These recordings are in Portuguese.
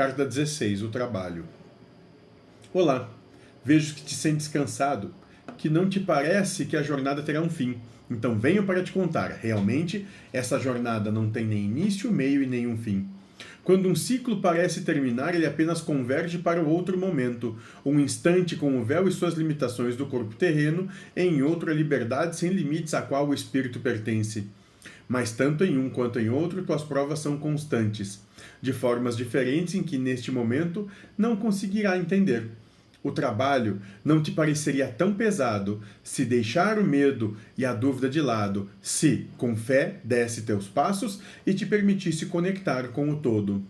Carta 16, o trabalho. Olá, vejo que te sentes cansado, que não te parece que a jornada terá um fim. Então venho para te contar, realmente, essa jornada não tem nem início, meio e nenhum fim. Quando um ciclo parece terminar, ele apenas converge para outro momento, um instante com o véu e suas limitações do corpo terreno, em outro a liberdade sem limites a qual o espírito pertence. Mas tanto em um quanto em outro, tuas provas são constantes, de formas diferentes em que neste momento não conseguirá entender. O trabalho não te pareceria tão pesado se deixar o medo e a dúvida de lado, se, com fé, desse teus passos e te permitisse conectar com o todo.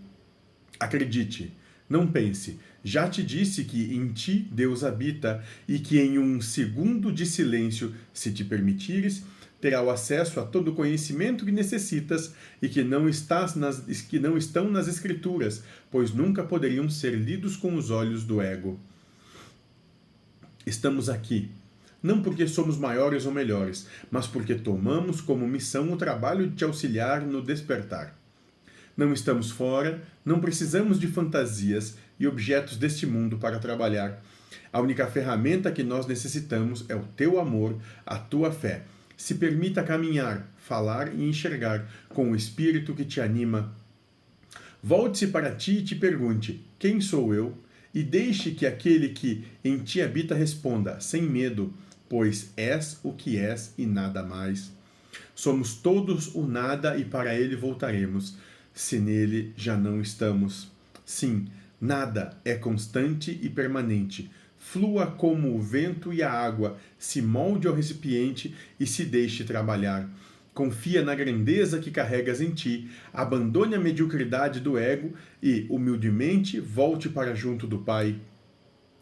Acredite, não pense. Já te disse que em ti Deus habita e que em um segundo de silêncio, se te permitires, terá o acesso a todo o conhecimento que necessitas e que não, estás nas, que não estão nas Escrituras, pois nunca poderiam ser lidos com os olhos do ego. Estamos aqui, não porque somos maiores ou melhores, mas porque tomamos como missão o trabalho de te auxiliar no despertar. Não estamos fora, não precisamos de fantasias e objetos deste mundo para trabalhar. A única ferramenta que nós necessitamos é o teu amor, a tua fé. Se permita caminhar, falar e enxergar com o espírito que te anima. Volte-se para ti e te pergunte: quem sou eu? e deixe que aquele que em ti habita responda, sem medo, pois és o que és e nada mais. Somos todos o nada e para ele voltaremos, se nele já não estamos. Sim, nada é constante e permanente. Flua como o vento e a água, se molde ao recipiente e se deixe trabalhar Confia na grandeza que carregas em ti, abandone a mediocridade do ego e, humildemente, volte para junto do Pai.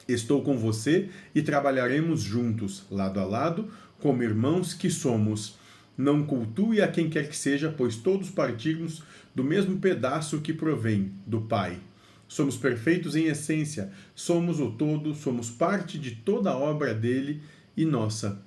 Estou com você e trabalharemos juntos, lado a lado, como irmãos que somos. Não cultue a quem quer que seja, pois todos partimos do mesmo pedaço que provém do Pai. Somos perfeitos em essência, somos o todo, somos parte de toda a obra dele e nossa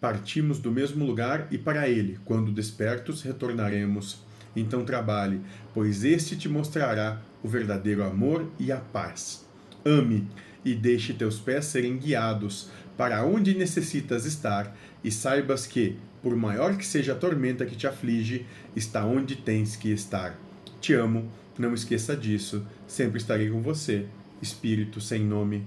partimos do mesmo lugar e para ele, quando despertos, retornaremos. Então trabalhe, pois este te mostrará o verdadeiro amor e a paz. Ame e deixe teus pés serem guiados para onde necessitas estar, e saibas que, por maior que seja a tormenta que te aflige, está onde tens que estar. Te amo, não esqueça disso, sempre estarei com você. Espírito sem nome.